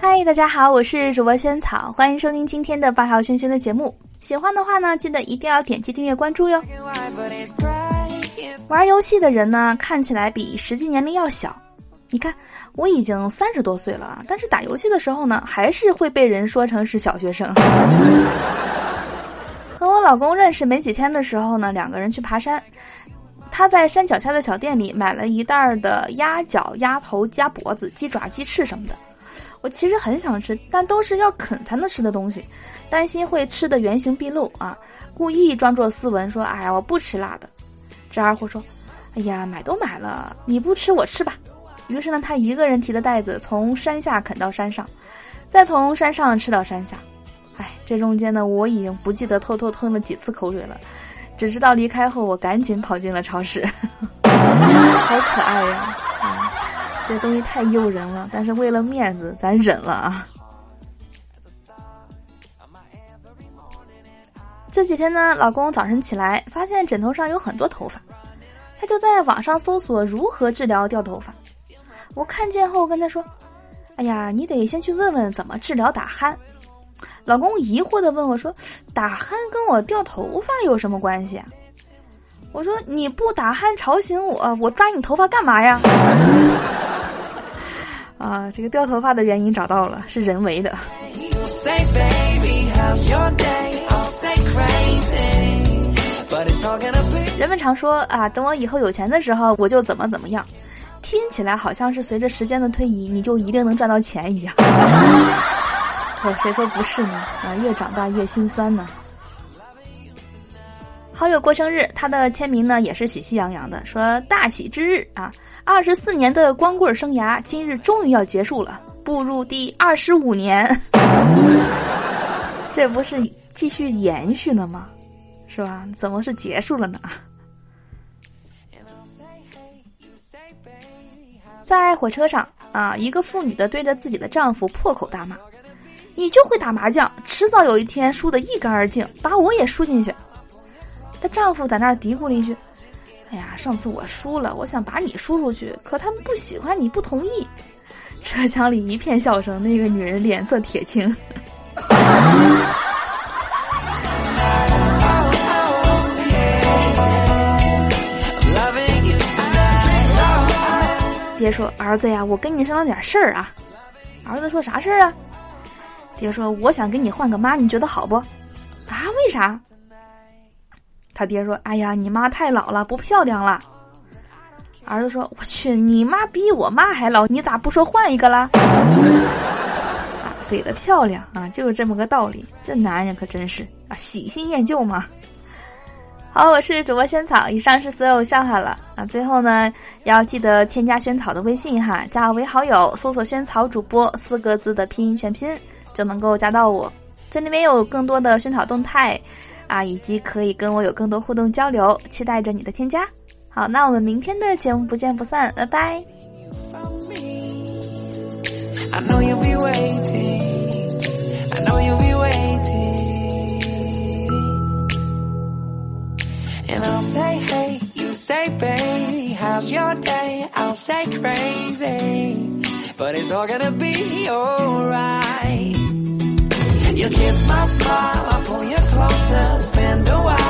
嗨，大家好，我是主播萱草，欢迎收听今天的八号萱萱的节目。喜欢的话呢，记得一定要点击订阅关注哟。玩游戏的人呢，看起来比实际年龄要小。你看，我已经三十多岁了，但是打游戏的时候呢，还是会被人说成是小学生。和我老公认识没几天的时候呢，两个人去爬山。他在山脚下的小店里买了一袋的鸭脚、鸭头、鸭脖子、鸡爪、鸡翅什么的。我其实很想吃，但都是要啃才能吃的东西，担心会吃的原形毕露啊，故意装作斯文说：“哎呀，我不吃辣的。”这二货说：“哎呀，买都买了，你不吃我吃吧。”于是呢，他一个人提着袋子从山下啃到山上，再从山上吃到山下。哎，这中间呢，我已经不记得偷偷吞了几次口水了。只知道离开后，我赶紧跑进了超市，好可爱呀！啊，这东西太诱人了，但是为了面子，咱忍了啊。这几天呢，老公早晨起来发现枕头上有很多头发，他就在网上搜索如何治疗掉头发。我看见后跟他说：“哎呀，你得先去问问怎么治疗打鼾。”老公疑惑的问我说：“打鼾跟我掉头发有什么关系？”我说：“你不打鼾吵醒我，我抓你头发干嘛呀？” 啊，这个掉头发的原因找到了，是人为的。人们常说啊，等我以后有钱的时候，我就怎么怎么样，听起来好像是随着时间的推移，你就一定能赚到钱一样。可谁说不是呢？啊，越长大越心酸呢。好友过生日，他的签名呢也是喜气洋洋的，说大喜之日啊，二十四年的光棍生涯今日终于要结束了，步入第二十五年。这不是继续延续呢吗？是吧？怎么是结束了呢？在火车上啊，一个妇女的对着自己的丈夫破口大骂。你就会打麻将，迟早有一天输得一干二净，把我也输进去。她丈夫在那儿嘀咕了一句：“哎呀，上次我输了，我想把你输出去，可他们不喜欢你，不同意。”车厢里一片笑声，那个女人脸色铁青。别说：“儿子呀，我跟你商量点事儿啊。”儿子说啥事儿啊？爹说：“我想给你换个妈，你觉得好不？”啊，为啥？他爹说：“哎呀，你妈太老了，不漂亮了。”儿子说：“我去，你妈比我妈还老，你咋不说换一个啦？”啊，怼的漂亮啊，就是这么个道理。这男人可真是啊，喜新厌旧嘛。好，我是主播萱草，以上是所有笑话了啊。最后呢，要记得添加萱草的微信哈，加我为好友，搜索“萱草主播”四个字的拼音全拼。就能够加到我，在那边有更多的熏陶动态，啊，以及可以跟我有更多互动交流，期待着你的添加。好，那我们明天的节目不见不散，拜拜。You kiss my smile, I pull you closer, spend a while,